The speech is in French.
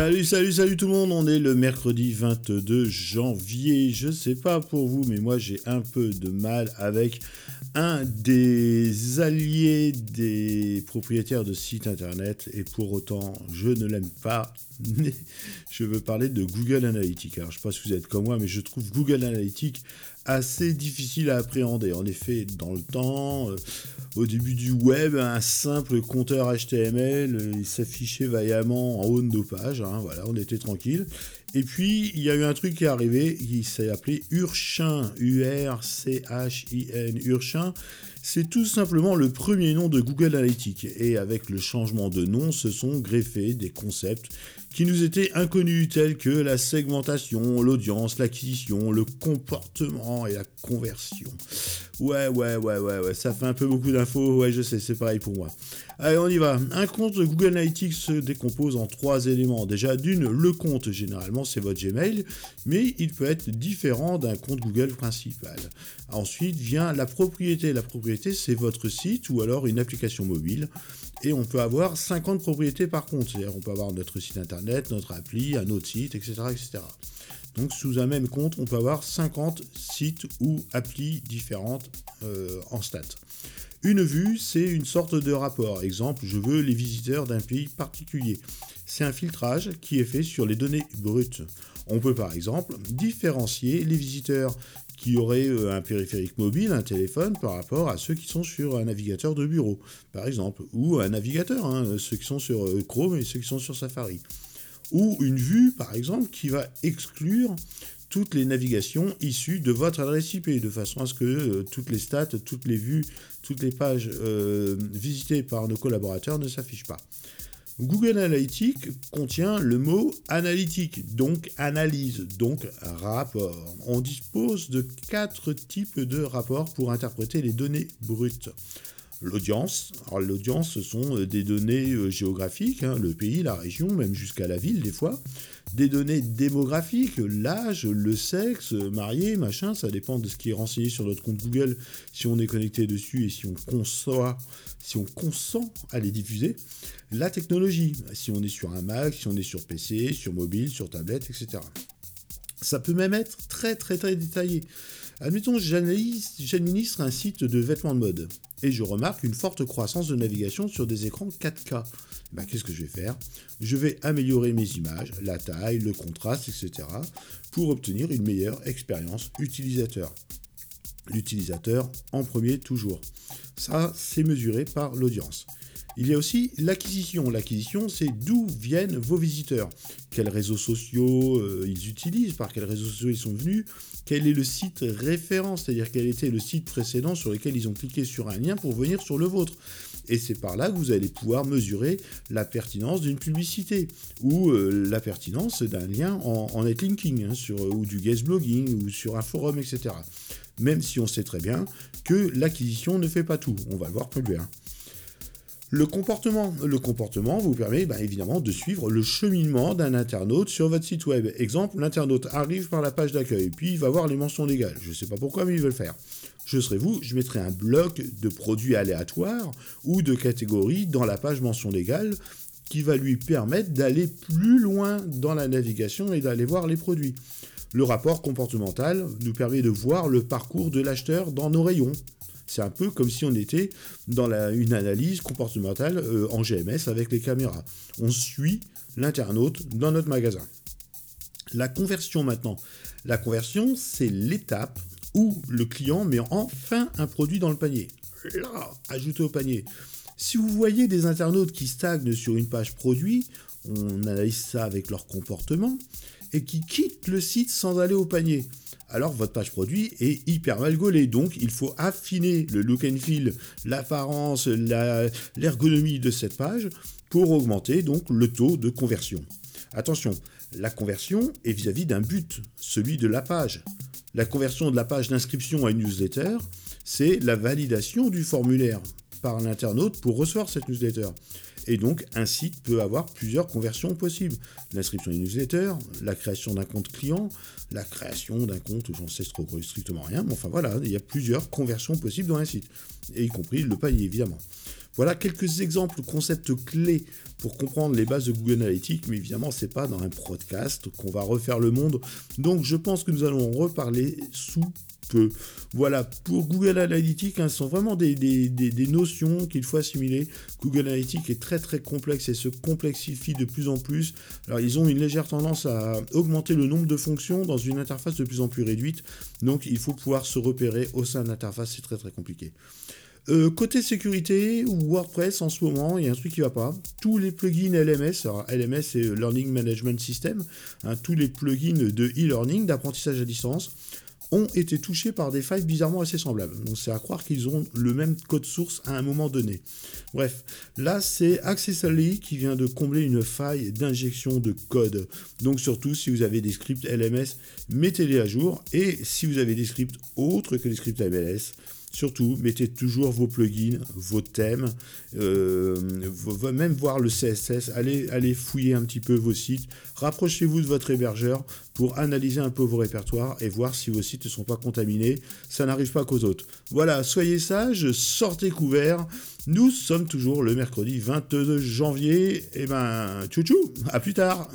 Salut, salut, salut tout le monde. On est le mercredi 22 janvier. Je sais pas pour vous, mais moi j'ai un peu de mal avec un des alliés des propriétaires de sites internet et pour autant je ne l'aime pas. Mais je veux parler de Google Analytics. Alors je sais pas si vous êtes comme moi, mais je trouve Google Analytics assez difficile à appréhender. En effet, dans le temps, euh, au début du web, un simple compteur HTML, euh, s'affichait vaillamment en haut de nos pages. Hein, voilà, on était tranquille. Et puis, il y a eu un truc qui est arrivé, qui s'est appelé Urchin, U-R-C-H-I-N, Urchin. C'est tout simplement le premier nom de Google Analytics. Et avec le changement de nom, se sont greffés des concepts qui nous étaient inconnus, tels que la segmentation, l'audience, l'acquisition, le comportement et la conversion. Ouais, ouais, ouais, ouais, ouais, ça fait un peu beaucoup d'infos, ouais, je sais, c'est pareil pour moi. Allez, on y va. Un compte Google Analytics se décompose en trois éléments. Déjà, d'une, le compte, généralement, c'est votre Gmail, mais il peut être différent d'un compte Google principal. Ensuite vient la propriété. La propriété, c'est votre site ou alors une application mobile. Et on peut avoir 50 propriétés par compte. C'est-à-dire, on peut avoir notre site internet, notre appli, un autre site, etc., etc. Donc sous un même compte, on peut avoir 50 sites ou applis différentes euh, en stats. Une vue, c'est une sorte de rapport. Exemple, je veux les visiteurs d'un pays particulier. C'est un filtrage qui est fait sur les données brutes. On peut par exemple différencier les visiteurs qui auraient euh, un périphérique mobile, un téléphone, par rapport à ceux qui sont sur un navigateur de bureau, par exemple, ou un navigateur, hein, ceux qui sont sur euh, Chrome et ceux qui sont sur Safari ou une vue, par exemple, qui va exclure toutes les navigations issues de votre adresse IP, de façon à ce que euh, toutes les stats, toutes les vues, toutes les pages euh, visitées par nos collaborateurs ne s'affichent pas. Google Analytics contient le mot analytique, donc analyse, donc rapport. On dispose de quatre types de rapports pour interpréter les données brutes l'audience. Alors l'audience, ce sont euh, des données euh, géographiques, hein, le pays, la région, même jusqu'à la ville des fois. Des données démographiques, l'âge, le sexe, marié, machin, ça dépend de ce qui est renseigné sur notre compte Google, si on est connecté dessus et si on conçoit, si on consent à les diffuser. La technologie, si on est sur un Mac, si on est sur PC, sur mobile, sur tablette, etc. Ça peut même être très très très détaillé. Admettons, j'administre un site de vêtements de mode et je remarque une forte croissance de navigation sur des écrans 4K. Ben, Qu'est-ce que je vais faire? Je vais améliorer mes images, la taille, le contraste, etc. pour obtenir une meilleure expérience utilisateur. L'utilisateur en premier toujours. Ça, c'est mesuré par l'audience. Il y a aussi l'acquisition. L'acquisition, c'est d'où viennent vos visiteurs. Quels réseaux sociaux euh, ils utilisent, par quels réseaux sociaux ils sont venus, quel est le site référent, c'est-à-dire quel était le site précédent sur lequel ils ont cliqué sur un lien pour venir sur le vôtre. Et c'est par là que vous allez pouvoir mesurer la pertinence d'une publicité ou euh, la pertinence d'un lien en, netlinking hein, sur, ou du guest blogging ou sur un forum, etc. Même si on sait très bien que l'acquisition ne fait pas tout. On va le voir plus bien. Le comportement. Vous permet bah, évidemment de suivre le cheminement d'un internaute sur votre site web. Exemple, l'internaute arrive par la page d'accueil, puis il va voir les mentions légales. Je ne sais pas pourquoi, mais il veut le faire. Je serai vous, je mettrai un bloc de produits aléatoires ou de catégories dans la page mention légale qui va lui permettre d'aller plus loin dans la navigation et d'aller voir les produits. Le rapport comportemental nous permet de voir le parcours de l'acheteur dans nos rayons, c'est un peu comme si on était dans une analyse comportementale euh, en GMS avec les caméras. On suit l'internaute dans notre magasin. La conversion maintenant. La conversion, c'est l'étape où le client met enfin un produit dans le panier. Là, ajouté au panier. Si vous voyez des internautes qui stagnent sur une page produit, on analyse ça avec leur comportement, et qui quittent le site sans aller au panier alors votre page produit est hyper mal gaulée. Donc il faut affiner le look and feel, l'apparence, l'ergonomie de cette page pour augmenter donc le taux de conversion. Attention, la conversion est vis-à-vis d'un but, celui de la page. La conversion de la page d'inscription à une newsletter, c'est la validation du formulaire par l'internaute pour recevoir cette newsletter. Et donc, un site peut avoir plusieurs conversions possibles. L'inscription à une newsletter, la création d'un compte client, la création d'un compte, j'en sais trop strictement rien, mais enfin voilà, il y a plusieurs conversions possibles dans un site, et y compris le panier évidemment. Voilà quelques exemples, concepts clés pour comprendre les bases de Google Analytics, mais évidemment, c'est pas dans un podcast qu'on va refaire le monde. Donc, je pense que nous allons reparler sous Voilà, pour Google Analytics, hein, sont vraiment des, des notions qu'il faut assimiler. Google Analytics est très très complexe et se complexifie de plus en plus. Alors, ils ont une légère tendance à augmenter le nombre de fonctions dans une interface de plus en plus réduite. Donc, il faut pouvoir se repérer au sein de l'interface, c'est très très compliqué. Euh, côté sécurité, WordPress en ce moment, il y a un truc qui va pas. Tous les plugins LMS, alors LMS c'est Learning Management System, hein, tous les plugins de e-learning, d'apprentissage à distance, ont été touchés par des failles bizarrement assez semblables. Donc c'est à croire qu'ils ont le même code source à un moment donné. Bref, là c'est Accessally qui vient de combler une faille d'injection de code. Donc surtout si vous avez des scripts LMS, mettez-les à jour. Et si vous avez des scripts autres que les scripts MLS, Surtout, mettez toujours vos plugins, vos thèmes, euh, même voir le CSS, allez, fouiller un petit peu vos sites, rapprochez-vous de votre hébergeur pour analyser un peu vos répertoires et voir si vos sites ne sont pas contaminés. Ça n'arrive pas qu'aux autres. Voilà, soyez sages, sortez couverts. Nous sommes toujours le mercredi 22 janvier. Et eh ben, tchou tchou, à plus tard